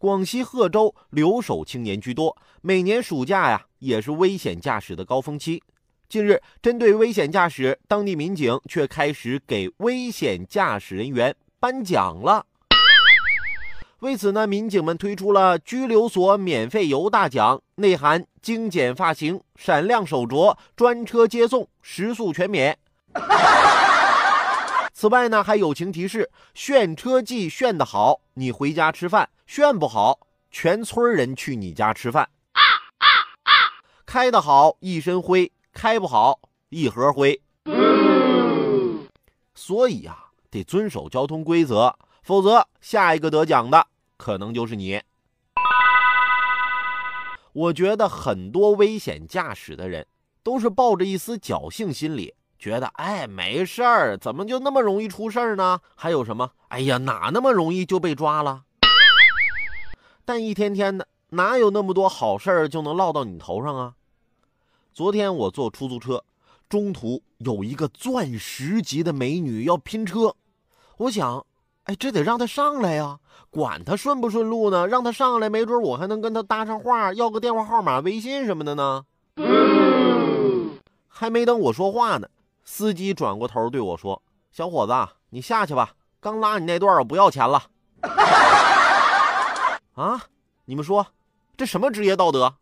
广西贺州留守青年居多，每年暑假呀也是危险驾驶的高峰期。近日，针对危险驾驶，当地民警却开始给危险驾驶人员颁奖了。为此呢，民警们推出了拘留所免费游大奖，内含精简发型、闪亮手镯、专车接送、食宿全免。此外呢，还友情提示：炫车技炫得好，你回家吃饭；炫不好，全村人去你家吃饭。开得好，一身灰；开不好，一盒灰。所以呀，得遵守交通规则，否则下一个得奖的。可能就是你。我觉得很多危险驾驶的人都是抱着一丝侥幸心理，觉得哎没事儿，怎么就那么容易出事儿呢？还有什么？哎呀，哪那么容易就被抓了？但一天天的，哪有那么多好事儿就能落到你头上啊？昨天我坐出租车，中途有一个钻石级的美女要拼车，我想。哎，这得让她上来呀！管她顺不顺路呢，让她上来，没准我还能跟她搭上话，要个电话号码、微信什么的呢。还没等我说话呢，司机转过头对我说：“小伙子，你下去吧，刚拉你那段我不要钱了。”啊？你们说，这什么职业道德？